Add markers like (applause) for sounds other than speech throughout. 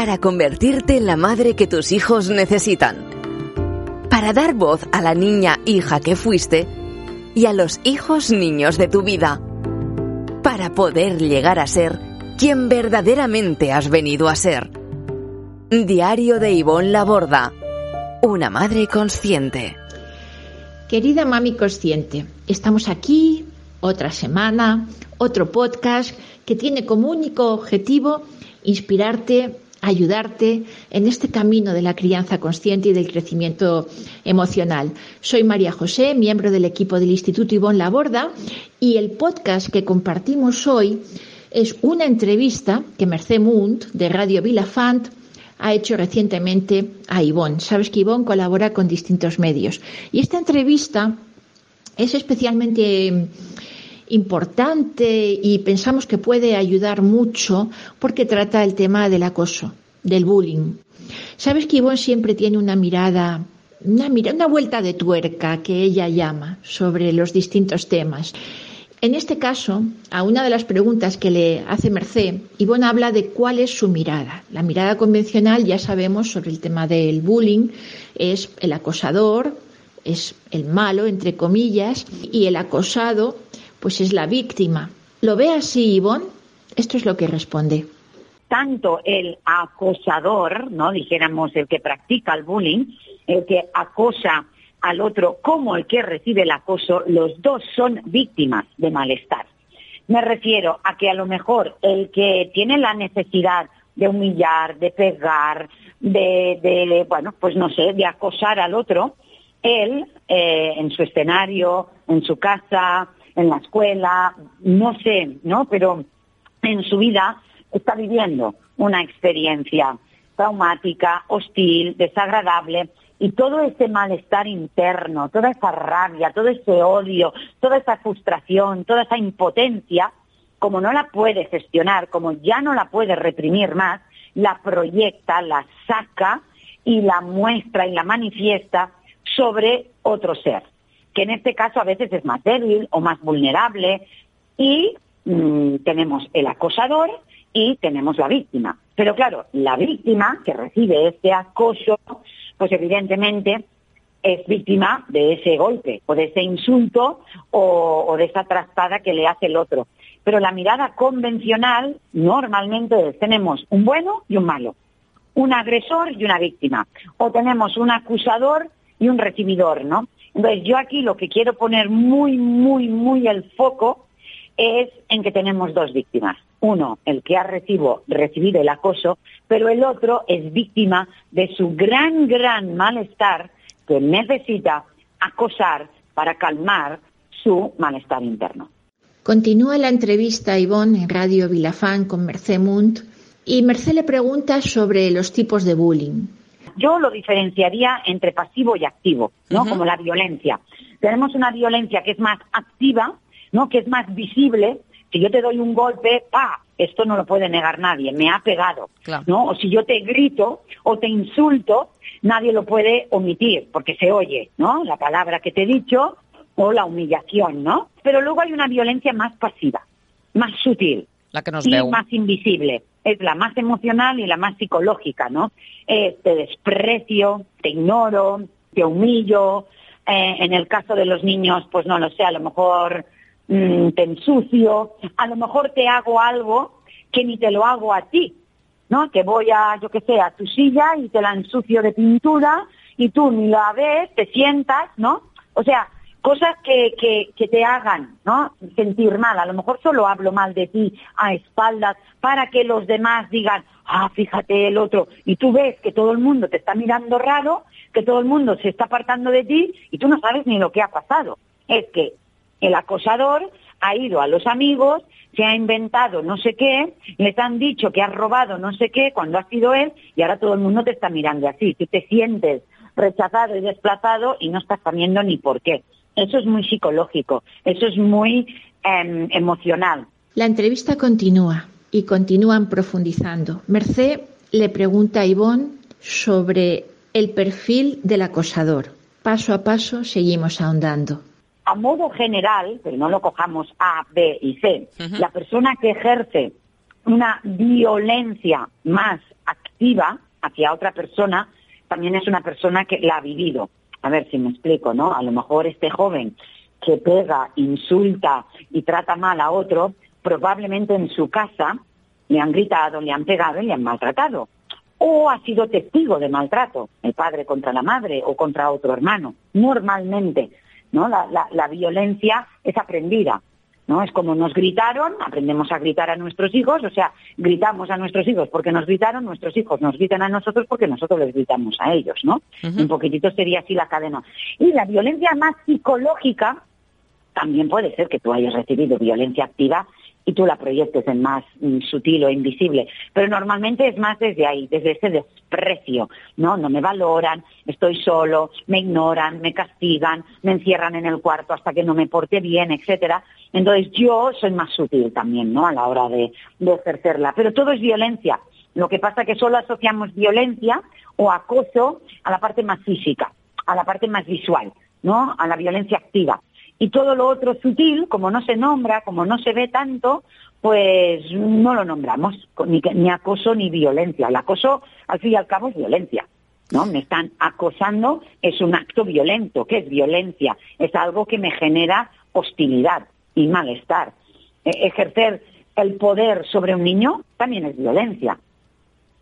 para convertirte en la madre que tus hijos necesitan, para dar voz a la niña hija que fuiste y a los hijos niños de tu vida, para poder llegar a ser quien verdaderamente has venido a ser. Diario de Ivonne Laborda, una madre consciente. Querida mami consciente, estamos aquí otra semana, otro podcast que tiene como único objetivo inspirarte, ayudarte en este camino de la crianza consciente y del crecimiento emocional. Soy María José, miembro del equipo del Instituto Ivonne Laborda y el podcast que compartimos hoy es una entrevista que Mercé Munt de Radio Vilafant ha hecho recientemente a Ivonne. Sabes que Ivonne colabora con distintos medios. Y esta entrevista es especialmente importante y pensamos que puede ayudar mucho porque trata el tema del acoso, del bullying. Sabes que Ivonne siempre tiene una mirada, una, una vuelta de tuerca que ella llama sobre los distintos temas. En este caso, a una de las preguntas que le hace Merced, Ivonne habla de cuál es su mirada. La mirada convencional, ya sabemos, sobre el tema del bullying, es el acosador, es el malo, entre comillas, y el acosado pues es la víctima. ¿Lo ve así, Ivonne? Esto es lo que responde. Tanto el acosador, ¿no? Dijéramos el que practica el bullying, el que acosa al otro, como el que recibe el acoso, los dos son víctimas de malestar. Me refiero a que a lo mejor el que tiene la necesidad de humillar, de pegar, de, de bueno, pues no sé, de acosar al otro, él, eh, en su escenario, en su casa, en la escuela, no sé, ¿no? Pero en su vida está viviendo una experiencia traumática, hostil, desagradable, y todo ese malestar interno, toda esa rabia, todo ese odio, toda esa frustración, toda esa impotencia, como no la puede gestionar, como ya no la puede reprimir más, la proyecta, la saca y la muestra y la manifiesta sobre otro ser que en este caso a veces es más débil o más vulnerable y mm, tenemos el acosador y tenemos la víctima. Pero claro, la víctima que recibe este acoso, pues evidentemente es víctima de ese golpe o de ese insulto o, o de esa trastada que le hace el otro. Pero la mirada convencional normalmente tenemos un bueno y un malo, un agresor y una víctima, o tenemos un acusador y un recibidor, ¿no? Entonces, yo aquí lo que quiero poner muy, muy, muy el foco es en que tenemos dos víctimas. Uno, el que ha recibo, recibido el acoso, pero el otro es víctima de su gran, gran malestar que necesita acosar para calmar su malestar interno. Continúa la entrevista Ivonne en Radio Vilafán con Mercé Munt y Mercé le pregunta sobre los tipos de bullying. Yo lo diferenciaría entre pasivo y activo, ¿no? Como la violencia. Tenemos una violencia que es más activa, ¿no? Que es más visible. Si yo te doy un golpe, ¡pa! Esto no lo puede negar nadie, me ha pegado, ¿no? O si yo te grito o te insulto, nadie lo puede omitir, porque se oye, ¿no? La palabra que te he dicho o la humillación, ¿no? Pero luego hay una violencia más pasiva, más sutil, la que nos y más invisible es la más emocional y la más psicológica, ¿no? te desprecio, te ignoro, te humillo. Eh, en el caso de los niños, pues no lo sé, a lo mejor mm, te ensucio, a lo mejor te hago algo que ni te lo hago a ti, ¿no? Que voy a, yo qué sé, a tu silla y te la ensucio de pintura y tú ni la ves, te sientas, ¿no? O sea, cosas que, que, te hagan ¿no? sentir mal. A lo mejor solo hablo mal de ti a espaldas para que los demás digan, ah, fíjate el otro. Y tú ves que todo el mundo te está mirando raro, que todo el mundo se está apartando de ti y tú no sabes ni lo que ha pasado. Es que el acosador ha ido a los amigos, se ha inventado no sé qué, les han dicho que has robado no sé qué cuando ha sido él y ahora todo el mundo te está mirando así. Tú te sientes rechazado y desplazado y no estás sabiendo ni por qué. Eso es muy psicológico, eso es muy em, emocional. La entrevista continúa y continúan profundizando. Merced le pregunta a Ivonne sobre el perfil del acosador. Paso a paso seguimos ahondando. A modo general, pero no lo cojamos A, B y C, la persona que ejerce una violencia más activa hacia otra persona, también es una persona que la ha vivido. A ver si me explico, ¿no? A lo mejor este joven que pega, insulta y trata mal a otro, probablemente en su casa le han gritado, le han pegado y le han maltratado. O ha sido testigo de maltrato, el padre contra la madre o contra otro hermano. Normalmente, ¿no? La, la violencia es aprendida. ¿No? Es como nos gritaron, aprendemos a gritar a nuestros hijos, o sea, gritamos a nuestros hijos porque nos gritaron, nuestros hijos nos gritan a nosotros porque nosotros les gritamos a ellos, ¿no? Un poquitito sería así la cadena. Y la violencia más psicológica, también puede ser que tú hayas recibido violencia activa y tú la proyectes en más mm, sutil o invisible. Pero normalmente es más desde ahí, desde ese desprecio, ¿no? No me valoran, estoy solo, me ignoran, me castigan, me encierran en el cuarto hasta que no me porte bien, etcétera. Entonces yo soy más sutil también, ¿no? A la hora de, ejercerla. Pero todo es violencia. Lo que pasa es que solo asociamos violencia o acoso a la parte más física, a la parte más visual, ¿no? A la violencia activa. Y todo lo otro sutil, como no se nombra, como no se ve tanto, pues no lo nombramos, ni, ni acoso ni violencia. El acoso, al fin y al cabo, es violencia. ¿no? Me están acosando, es un acto violento. ¿Qué es violencia? Es algo que me genera hostilidad y malestar. E, ejercer el poder sobre un niño también es violencia.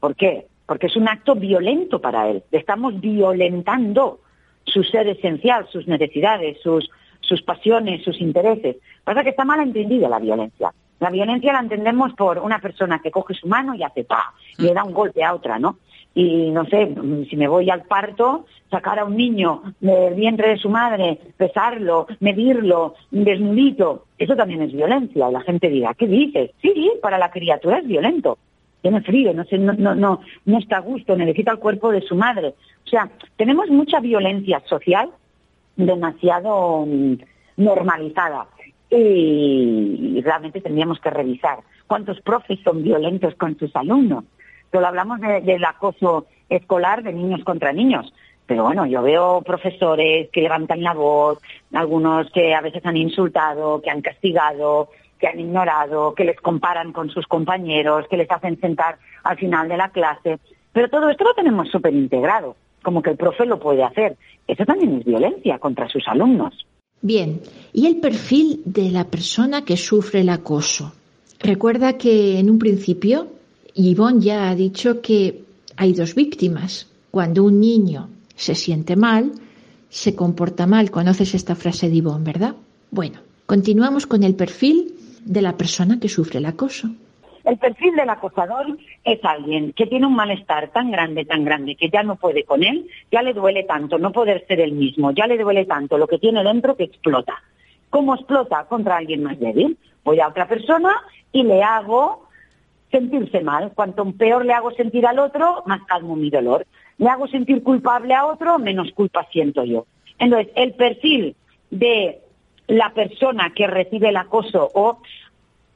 ¿Por qué? Porque es un acto violento para él. Estamos violentando su ser esencial, sus necesidades, sus, sus pasiones, sus intereses. Pasa que está mal entendida la violencia. La violencia la entendemos por una persona que coge su mano y hace pa, y le da un golpe a otra, ¿no? Y no sé, si me voy al parto, sacar a un niño del vientre de su madre, pesarlo, medirlo, desnudito, eso también es violencia. Y la gente dirá, ¿qué dices? Sí, para la criatura es violento. Tiene frío, no, sé, no, no, no, no está a gusto, necesita el cuerpo de su madre. O sea, tenemos mucha violencia social demasiado mm, normalizada. Y realmente tendríamos que revisar cuántos profes son violentos con sus alumnos. Solo hablamos del acoso escolar de niños contra niños. Pero bueno, yo veo profesores que levantan la voz, algunos que a veces han insultado, que han castigado, que han ignorado, que les comparan con sus compañeros, que les hacen sentar al final de la clase. Pero todo esto lo tenemos súper integrado como que el profe lo puede hacer. Eso también es violencia contra sus alumnos. Bien, ¿y el perfil de la persona que sufre el acoso? Recuerda que en un principio Yvonne ya ha dicho que hay dos víctimas. Cuando un niño se siente mal, se comporta mal. Conoces esta frase de Yvonne, ¿verdad? Bueno, continuamos con el perfil de la persona que sufre el acoso. El perfil del acosador es alguien que tiene un malestar tan grande, tan grande, que ya no puede con él, ya le duele tanto no poder ser el mismo, ya le duele tanto lo que tiene dentro que explota. ¿Cómo explota? Contra alguien más débil. Voy a otra persona y le hago sentirse mal. Cuanto peor le hago sentir al otro, más calmo mi dolor. Le hago sentir culpable a otro, menos culpa siento yo. Entonces, el perfil de la persona que recibe el acoso o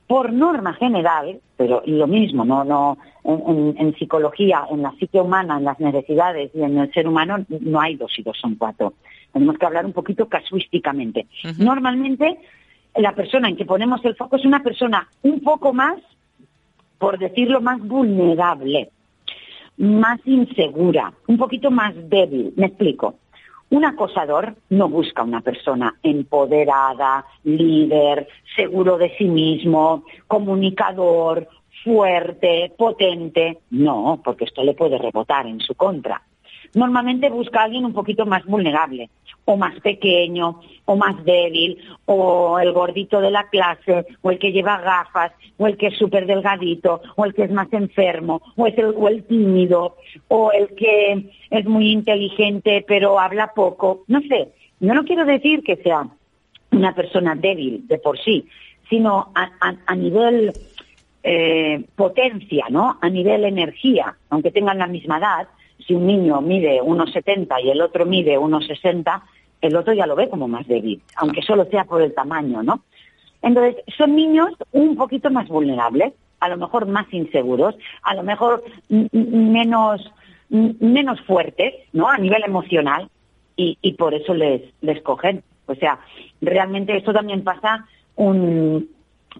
por norma general, pero lo mismo, no, no, en, psicología, en la psique humana, en las necesidades y en el ser humano no hay dos y dos son cuatro. Tenemos que hablar un poquito casuísticamente. Normalmente la persona en que ponemos el foco es una persona un poco más, por decirlo, más vulnerable, más insegura, un poquito más débil. Me explico. Un acosador no busca una persona empoderada, líder, seguro de sí mismo, comunicador, fuerte, potente. No, porque esto le puede rebotar en su contra normalmente busca a alguien un poquito más vulnerable, o más pequeño, o más débil, o el gordito de la clase, o el que lleva gafas, o el que es súper delgadito, o el que es más enfermo, o, es el, o el tímido, o el que es muy inteligente pero habla poco. No sé, yo no quiero decir que sea una persona débil de por sí, sino a, nivel eh, potencia, ¿no? A nivel energía, aunque tengan la misma edad, si un niño mide 1,70 y el otro mide 1,60, el otro ya lo ve como más débil, aunque solo sea por el tamaño, ¿no? Entonces, son niños un poquito más vulnerables, a lo mejor más inseguros, a lo mejor menos, menos fuertes, ¿no? A nivel emocional, y, y por eso les, les cogen. O sea, realmente esto también pasa un,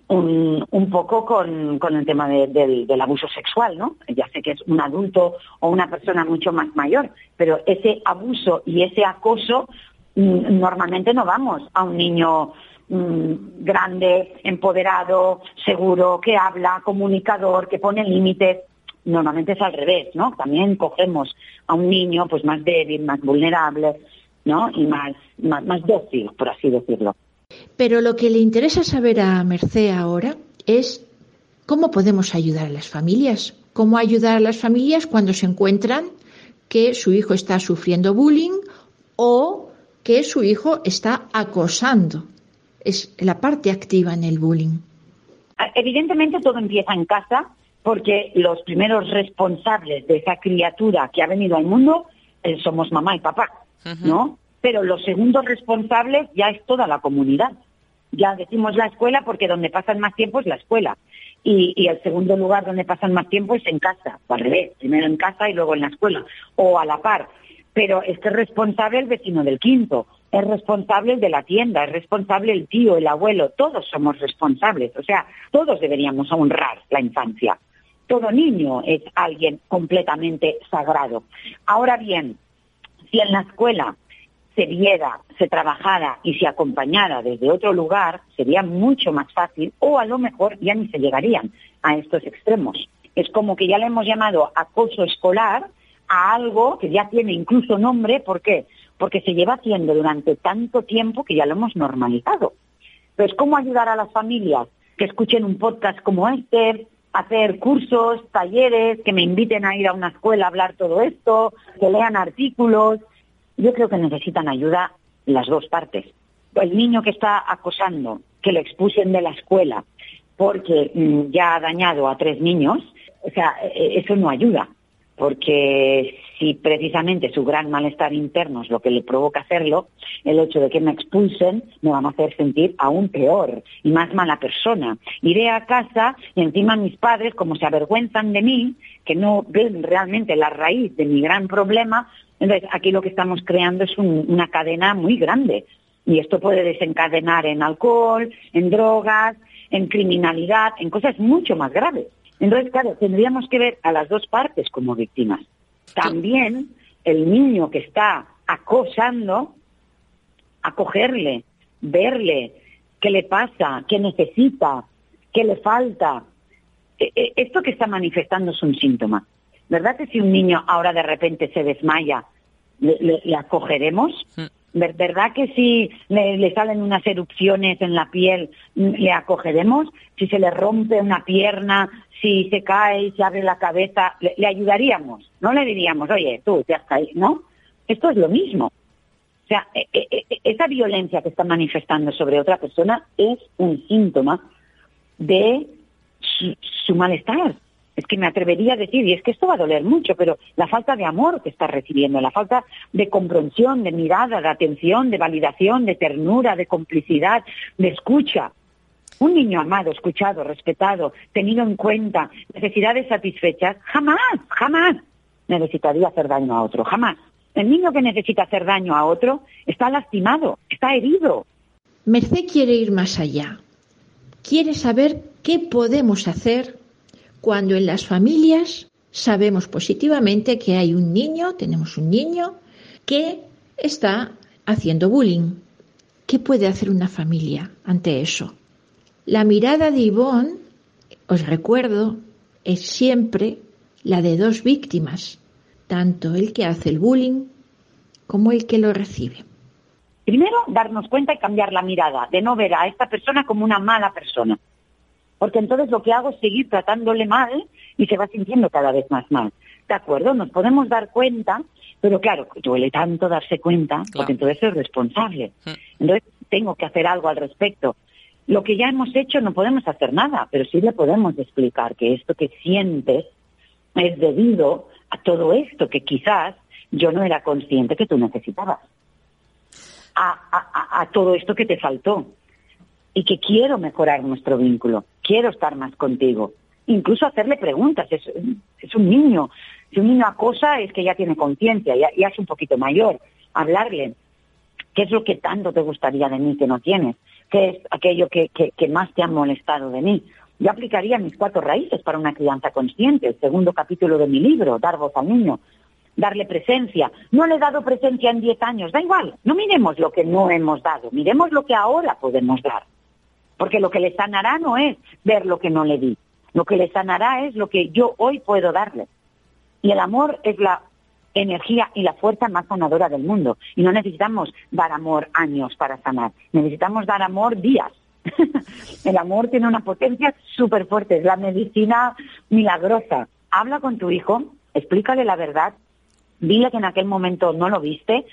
un, poco con, el tema del, abuso sexual, ¿no? Ya sé que es un adulto o una persona mucho más mayor, pero ese abuso y ese acoso mm, normalmente no vamos a un niño mm, grande, empoderado, seguro, que habla, comunicador, que pone límites. Normalmente es al revés, ¿no? También cogemos a un niño pues más débil, más vulnerable, ¿no? Y más, más dócil, por así decirlo. Pero lo que le interesa saber a Merced ahora es cómo podemos ayudar a las familias, cómo ayudar a las familias cuando se encuentran que su hijo está sufriendo bullying o que su hijo está acosando. Es la parte activa en el bullying. Ah, evidentemente todo empieza en casa porque los primeros responsables de esa criatura que ha venido al mundo eh, somos mamá y papá, ¿no? Pero los segundos responsables ya es toda la comunidad. Ya decimos la escuela porque donde pasan más tiempo es la escuela. Y, el segundo lugar donde pasan más tiempo es en casa, o al revés, primero en casa y luego en la escuela, o a la par. Pero es que es responsable el vecino del quinto, es responsable el de la tienda, es responsable el tío, el abuelo, todos somos responsables. O sea, todos deberíamos honrar la infancia. Todo niño es alguien completamente sagrado. Ahora bien, si en la escuela se viera, se trabajara y se acompañara desde otro lugar, sería mucho más fácil o a lo mejor ya ni se llegarían a estos extremos. Es como que ya le hemos llamado acoso escolar a algo que ya tiene incluso nombre, ¿por qué? Porque se lleva haciendo durante tanto tiempo que ya lo hemos normalizado. Entonces, ¿cómo ayudar a las familias que escuchen un podcast como este, hacer cursos, talleres, que me inviten a ir a una escuela a hablar todo esto, que lean artículos, yo creo que necesitan ayuda las dos partes. El niño que está acosando, que lo expulsen de la escuela porque mm, ya ha dañado a tres niños, o sea, e, eso no ayuda, porque si precisamente su gran malestar interno es lo que le provoca hacerlo, el hecho de que me expulsen me van a hacer sentir aún peor y más mala persona. Iré a casa y encima mis padres, como se avergüenzan de mí, que no ven realmente la raíz de mi gran problema, entonces, aquí lo que estamos creando es una cadena muy grande y esto puede desencadenar en alcohol, en drogas, en criminalidad, en cosas mucho más graves. Entonces, claro, tendríamos que ver a las dos partes como víctimas. También el niño que está acosando, acogerle, verle, qué le pasa, qué necesita, qué le falta. E, e, esto que está manifestando es un síntoma. ¿Verdad que si un niño ahora de repente se desmaya, le, acogeremos? Mm. ¿Verdad que si le, salen unas erupciones en la piel, mm, le acogeremos? Si se le rompe una pierna, si se cae y se abre la cabeza, le, ayudaríamos. No le diríamos, oye, tú te has caído, ¿no? Esto es lo mismo. O sea, e, e, e, esa violencia que está manifestando sobre otra persona es un síntoma de su malestar, es que me atrevería a decir, y es que esto va a doler mucho, pero la falta de amor que está recibiendo, la falta de comprensión, de mirada, de atención, de validación, de ternura, de complicidad, de escucha. Un niño amado, escuchado, respetado, tenido en cuenta, necesidades satisfechas, jamás, jamás necesitaría hacer daño a otro, jamás. El niño que necesita hacer daño a otro está lastimado, está herido. Merced quiere ir más allá. Quiere saber qué podemos hacer cuando en las familias sabemos positivamente que hay un niño, tenemos un niño que está haciendo bullying. ¿Qué puede hacer una familia ante eso? La mirada de Ivonne, os recuerdo, es siempre la de dos víctimas, tanto el que hace el bullying como el que lo recibe. Primero, darnos cuenta y cambiar la mirada, de no ver a esta persona como una mala persona, porque entonces lo que hago es seguir tratándole mal y se va sintiendo cada vez más mal. ¿De acuerdo? Nos podemos dar cuenta, pero claro, duele tanto darse cuenta, porque entonces es responsable. Mm. Entonces tengo que hacer algo al respecto. Lo que ya hemos hecho no podemos hacer nada, pero sí le podemos explicar que esto que sientes es debido a todo esto que quizás yo no era consciente que tú necesitabas. a todo esto que te faltó y que quiero mejorar nuestro vínculo, quiero estar más contigo. Incluso hacerle preguntas, es, un niño. Si un niño acosa es que ya tiene conciencia, ya, es un poquito mayor. Hablarle, ¿qué es lo que tanto te gustaría de mí que no tienes? ¿Qué es aquello que, que más te ha molestado de mí? Yo aplicaría mis cuatro raíces para una crianza consciente, el segundo capítulo de mi libro, Dar voz al niño darle presencia. No le he dado presencia en diez años, da igual, no miremos lo que no hemos dado, miremos lo que ahora podemos dar. Porque lo que le sanará no es ver lo que no le di, lo que le sanará es lo que yo hoy puedo darle. Y el amor es la energía y la fuerza más sanadora del mundo. Y no necesitamos dar amor años para sanar, necesitamos dar amor días. (laughs) el amor tiene una potencia súper fuerte, es la medicina milagrosa. Habla con tu hijo, explícale la verdad dile que en aquel momento no lo viste,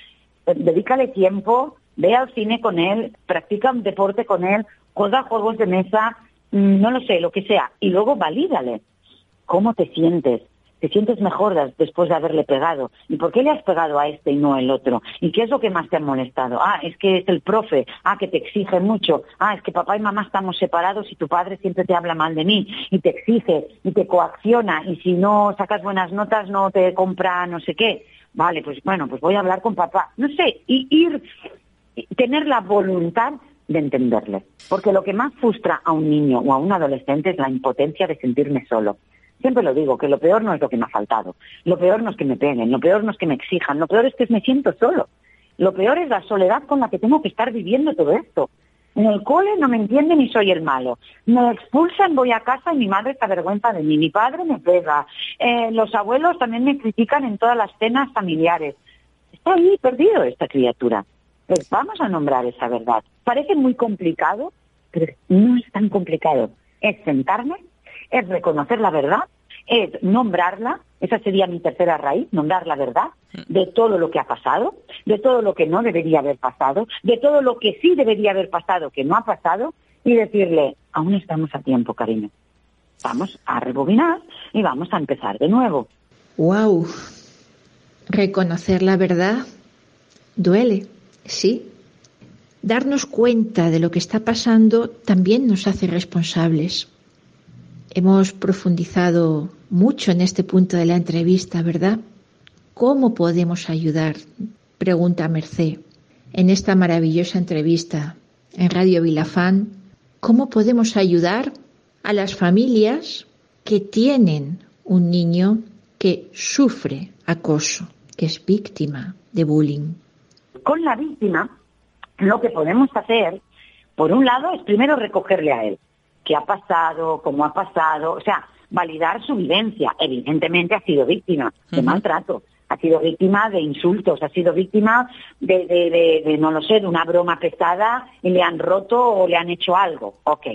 eh, dedícale tiempo, ve al cine con él, practica un deporte con él, juega juegos de mesa, mm, no lo sé, lo que sea, y luego valídale. ¿Cómo te sientes? te sientes mejor después de haberle pegado. ¿Y por qué le has pegado a este y no al otro? ¿Y qué es lo que más te ha molestado? Ah, es que es el profe. Ah, que te exige mucho. Ah, es que papá y mamá estamos separados y tu padre siempre te habla mal de mí y te exige y te coacciona y si no sacas buenas notas no te compra no sé qué. Vale, pues bueno, pues voy a hablar con papá. No sé, y ir, tener la voluntad de entenderle. Porque lo que más frustra a un niño o a un adolescente es la impotencia de sentirme solo. Siempre lo digo, que lo peor no es lo que me ha faltado. Lo peor no es que me peguen, lo peor no es que me exijan, lo peor es que me siento solo. Lo peor es la soledad con la que tengo que estar viviendo todo esto. En el cole no me entienden y soy el malo. Me expulsan, voy a casa y mi madre está avergüenza de mí. Mi padre me pega. Eh, los abuelos también me critican en todas las cenas familiares. Está ahí perdido esta criatura. Pues vamos a nombrar esa verdad. Parece muy complicado, pero no es tan complicado. Es sentarme, es reconocer la verdad, es nombrarla, esa sería mi tercera raíz, nombrar la verdad de todo lo que ha pasado, de todo lo que no debería haber pasado, de todo lo que sí debería haber pasado, que no ha pasado, y decirle, aún estamos a tiempo, cariño. Vamos a rebobinar y vamos a empezar de nuevo. ¡Wow! Reconocer la verdad duele, sí. Darnos cuenta de lo que está pasando también nos hace responsables. Hemos profundizado mucho en este punto de la entrevista, ¿verdad? ¿Cómo podemos ayudar? Pregunta Merced. En esta maravillosa entrevista en Radio Vilafán, ¿cómo podemos ayudar a las familias que tienen un niño que sufre acoso, que es víctima de bullying? Con la víctima, lo que podemos hacer, por un lado, es primero recogerle a él qué ha pasado, cómo ha pasado, o sea, validar su vivencia. Evidentemente ha sido víctima de maltrato, ha sido víctima de insultos, ha sido víctima de, de, de, no lo sé, de una broma pesada y le han roto o le han hecho algo. Ok.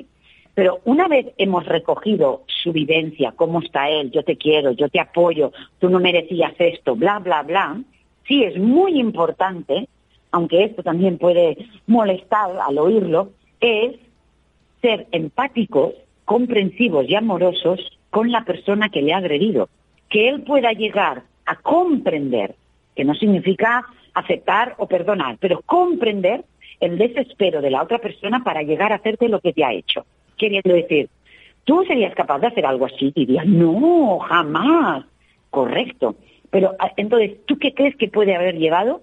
Pero una vez hemos recogido su vivencia, cómo está él, yo te quiero, yo te apoyo, tú no merecías esto, bla, bla, bla, sí es muy importante, aunque esto también puede molestar al oírlo, es ser empáticos, comprensivos y amorosos con la persona que le ha agredido. Que él pueda llegar a comprender, que no significa aceptar o perdonar, pero comprender el desespero de la otra persona para llegar a hacerte lo que te ha hecho. Queriendo decir, ¿tú serías capaz de hacer algo así? Diría, no, jamás. Correcto. Pero ah, entonces, ¿tú qué crees que puede haber llevado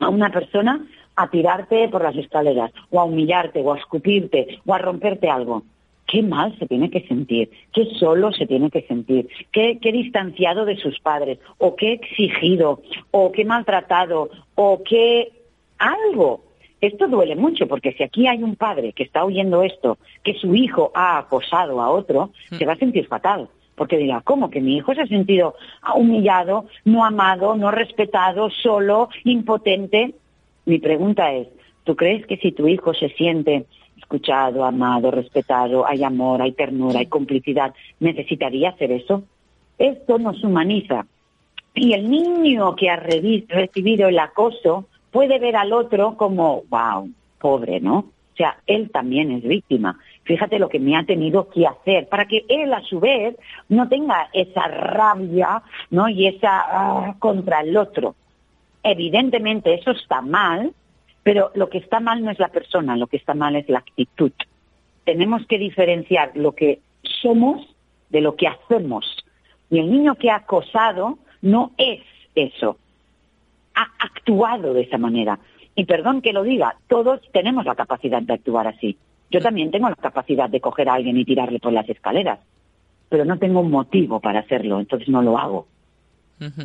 a una persona a tirarte por las escaleras, o a humillarte, o a escupirte, o a romperte algo. Qué mal se tiene que sentir, qué solo se tiene que sentir, qué, qué distanciado de sus padres, o qué exigido, o qué maltratado, o qué algo. Esto duele mucho porque si aquí hay un padre que está oyendo esto, que su hijo ha acosado a otro, se va a sentir fatal porque dirá, ¿cómo que mi hijo se ha sentido humillado, no amado, no respetado, solo, impotente? Mi pregunta es, ¿tú crees que si tu hijo se siente escuchado, amado, respetado, hay amor, hay ternura, hay complicidad, necesitaría hacer eso? Esto nos humaniza. Y el niño que ha recibido el acoso puede ver al otro como, wow, pobre, ¿no? O sea, él también es víctima. Fíjate lo que me ha tenido que hacer para que él a su vez no tenga esa rabia, ¿no? Y esa ah, contra el otro. Evidentemente eso está mal, pero lo que está mal no es la persona, lo que está mal es la actitud. Tenemos que diferenciar lo que somos de lo que hacemos. Y el niño que ha acosado no es eso. Ha actuado de esa manera. Y perdón que lo diga, todos tenemos la capacidad de actuar así. Yo también tengo la capacidad de coger a alguien y tirarle por las escaleras, pero no tengo un motivo para hacerlo, entonces no lo hago.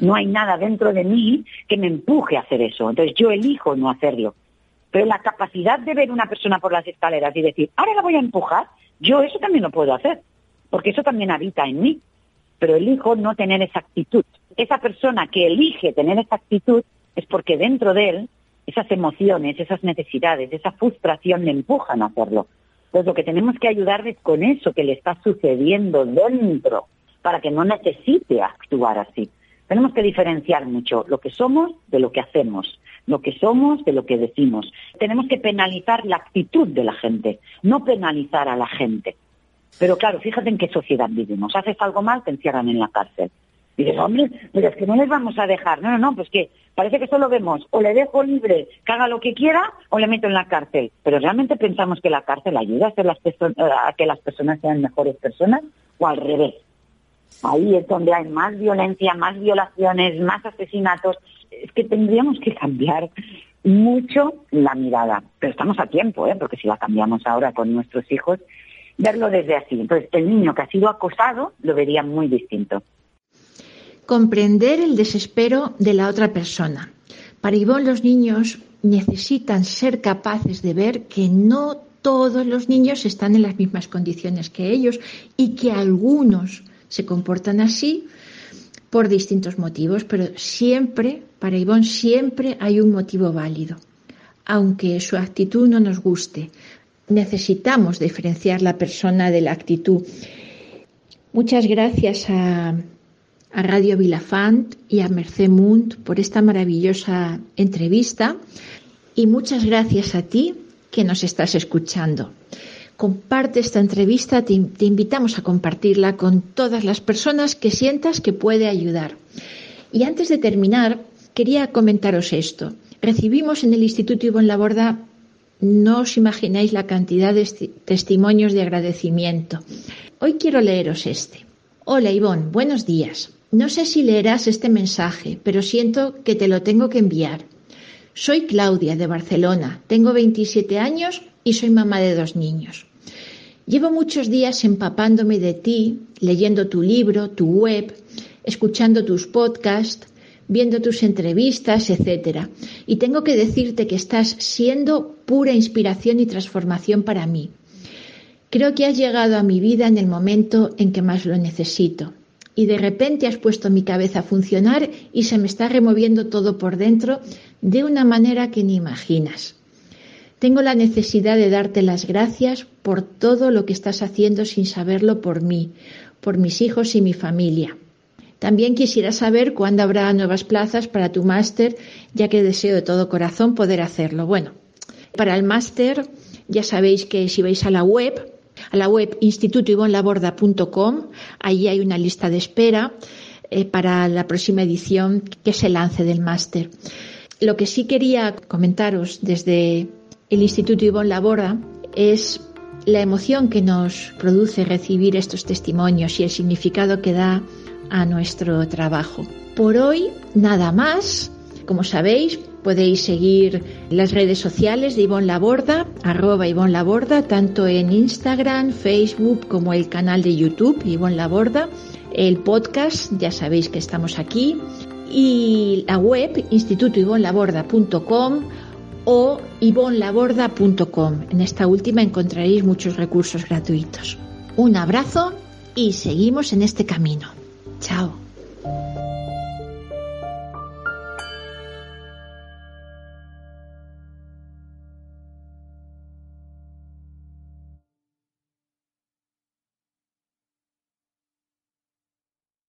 No hay nada dentro de mí que me empuje a hacer eso, entonces yo elijo no hacerlo. Pero la capacidad de ver una persona por las escaleras y decir, ahora la voy a empujar, yo eso también lo puedo hacer, porque eso también habita en mí. Pero elijo no tener esa actitud. Esa persona que elige tener esa actitud es porque dentro de él esas emociones, esas necesidades, esa frustración le empujan a hacerlo. Entonces lo que tenemos que ayudar es con eso que le está sucediendo dentro para que no necesite actuar así. Tenemos que diferenciar mucho lo que somos de lo que hacemos, lo que somos de lo que decimos. Tenemos que penalizar la actitud de la gente, no penalizar a la gente. Pero claro, fíjate en qué sociedad vivimos. Haces algo mal, te encierran en la cárcel. Y dices, hombre, pero es que no les vamos a dejar. No, no, no, pues que parece que solo vemos o le dejo libre, que haga lo que quiera, o le meto en la cárcel. Pero realmente pensamos que la cárcel ayuda a, hacer las a que las personas sean mejores personas, o al revés. Ahí es donde hay más violencia, más violaciones, más asesinatos. Es que tendríamos que cambiar mucho la mirada. Pero estamos a tiempo, ¿eh? porque si la cambiamos ahora con nuestros hijos, verlo desde así. Entonces, el niño que ha sido acosado lo vería muy distinto. Comprender el desespero de la otra persona. Para Ivonne, los niños necesitan ser capaces de ver que no todos los niños están en las mismas condiciones que ellos y que algunos se comportan así por distintos motivos, pero siempre, para Ivonne, siempre hay un motivo válido. Aunque su actitud no nos guste, necesitamos diferenciar la persona de la actitud. Muchas gracias a, a Radio Vilafant y a Mercé Munt por esta maravillosa entrevista y muchas gracias a ti que nos estás escuchando comparte esta entrevista, te, invitamos a compartirla con todas las personas que sientas que puede ayudar. Y antes de terminar, quería comentaros esto. Recibimos en el Instituto Ivonne Laborda, no os imagináis la cantidad de testimonios de agradecimiento. Hoy quiero leeros este. Hola Ivonne, buenos días. No sé si leerás este mensaje, pero siento que te lo tengo que enviar. Soy Claudia de Barcelona, tengo 27 años y soy mamá de dos niños. Llevo muchos días empapándome de ti, leyendo tu libro, tu web, escuchando tus podcasts, viendo tus entrevistas, etc. Y tengo que decirte que estás siendo pura inspiración y transformación para mí. Creo que has llegado a mi vida en el momento en que más lo necesito. Y de repente has puesto mi cabeza a funcionar y se me está removiendo todo por dentro de una manera que ni imaginas. Tengo la necesidad de darte las gracias por todo lo que estás haciendo sin saberlo por mí, por mis hijos y mi familia. También quisiera saber cuándo habrá nuevas plazas para tu máster, ya que deseo de todo corazón poder hacerlo. Bueno, para el máster ya sabéis que si vais a la web, a la web institutoivonlaborda.com, allí hay una lista de espera eh, para la próxima edición que se lance del máster. Lo que sí quería comentaros desde el Instituto Ivonne Laborda es la emoción que nos produce recibir estos testimonios y el significado que da a nuestro trabajo. Por hoy, nada más. Como sabéis, podéis seguir las redes sociales de Ivonne Laborda, arroba Ivonne Laborda, tanto en Instagram, Facebook como el canal de YouTube Ivonne Laborda, el podcast, ya sabéis que estamos aquí, y la web institutoivonlaborda.com o ivonlaborda.com. En esta última encontraréis muchos recursos gratuitos. Un abrazo y seguimos en este camino. Chao.